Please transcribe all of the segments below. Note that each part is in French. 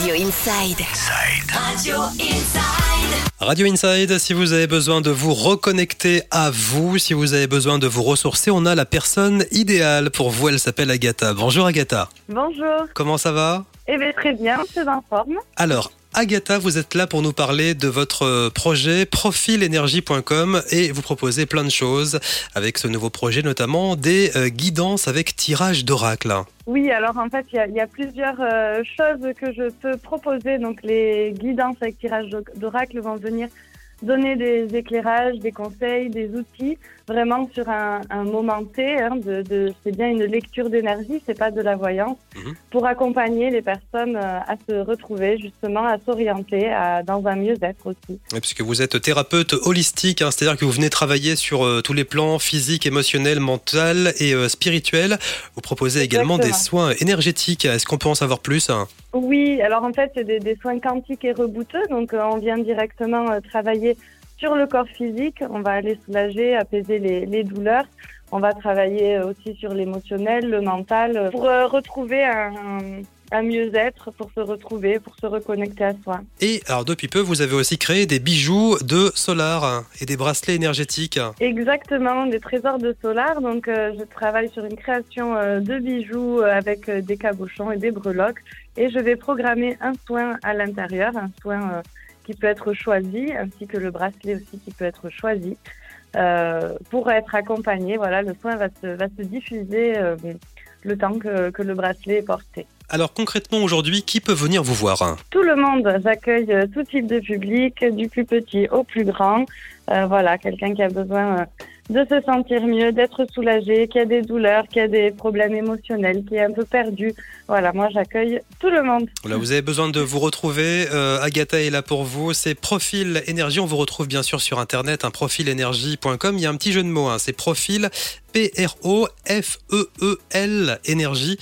Radio Inside. Radio Inside. Radio Inside, si vous avez besoin de vous reconnecter à vous, si vous avez besoin de vous ressourcer, on a la personne idéale pour vous. Elle s'appelle Agatha. Bonjour Agatha. Bonjour. Comment ça va? Eh bien, très bien, je suis en forme. Alors, Agatha, vous êtes là pour nous parler de votre projet profilenergie.com et vous proposez plein de choses avec ce nouveau projet, notamment des euh, guidances avec tirage d'oracle. Oui, alors en fait, il y a- plusieurs euh, choses que je peux proposer. Donc, les guidances avec tirage d'o- d'oracle vont venir donner des éclairages, des conseils, des outils, vraiment sur un, un moment T. hein, de, de- c'est bien une lecture d'énergie, c'est pas de la voyance, Mhm. pour accompagner les personnes euh, à se retrouver, justement, à s'orienter à- dans un mieux-être aussi. Oui, Puisque vous êtes thérapeute holistique, hein, c'est-à-dire que vous venez travailler sur euh, tous les plans physique, émotionnel, mental et euh, spirituel. Vous proposez également des soins énergétiques. Est-ce qu'on peut en savoir plus hein? Oui, alors en fait, c'est des, des soins quantiques et rebouteux. Donc, euh, on vient directement euh, travailler sur le corps physique. On va aller soulager, apaiser les, les douleurs. On va travailler euh, aussi sur l'émotionnel, le mental, pour retrouver un, un- un mieux-être, pour se retrouver, pour se reconnecter à soi. Et alors depuis peu, vous avez aussi créé des bijoux de solar et des bracelets énergétiques. Exactement, des trésors de solar. Donc, euh, je travaille sur une création euh, de bijoux euh, avec euh, des cabochons et des breloques. Et je vais programmer un soin à l'intérieur, un soin qui peut être choisi, ainsi que le bracelet aussi qui peut être choisi. pour être accompagné, voilà, le soin va se, va se diffuser le temps que, que le bracelet est porté. Alors concrètement aujourd'hui, qui peut venir vous voir Tout le monde, j'accueille euh, tout type de public, du plus petit au plus grand. Euh, voilà, quelqu'un qui a besoin euh, de se sentir mieux, d'être soulagé, qui a des douleurs, qui a des problèmes émotionnels, qui est un peu perdu. Voilà, moi j'accueille tout le monde. Voilà, vous avez besoin de vous retrouver. Agatha est là pour vous. C'est Profil Énergie. On vous retrouve bien sûr sur internet, hein, profilenergie.com. Il y a un petit jeu de mots. hein, c'est Profil P-R-O-F-E-E-L Exactement.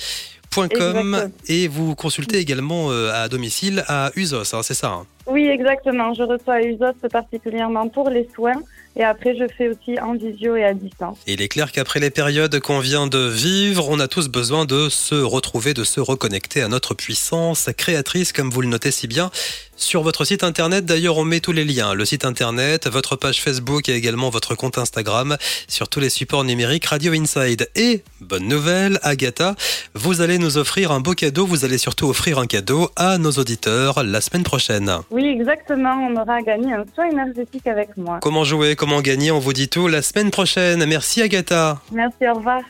Et vous consultez également euh, à domicile à Usos, hein, c'est ça hein Oui, exactement. Je reçois à Usos particulièrement pour les soins et après je fais aussi en visio et à distance. Il est clair qu'après les périodes qu'on vient de vivre, on a tous besoin de se retrouver, de se reconnecter à notre puissance créatrice, comme vous le notez si bien. Sur votre site internet, d'ailleurs, on met tous les liens. Le site internet, votre page Facebook et également votre compte Instagram sur tous les supports numériques Radio Inside. Et, bonne nouvelle, Agatha, vous allez nous offrir un beau cadeau. Vous allez surtout offrir un cadeau à nos auditeurs la semaine prochaine. Oui, exactement. On aura gagné un soin énergétique avec moi. Comment jouer, comment gagner, on vous dit tout la semaine prochaine. Merci Agatha. Merci, au revoir.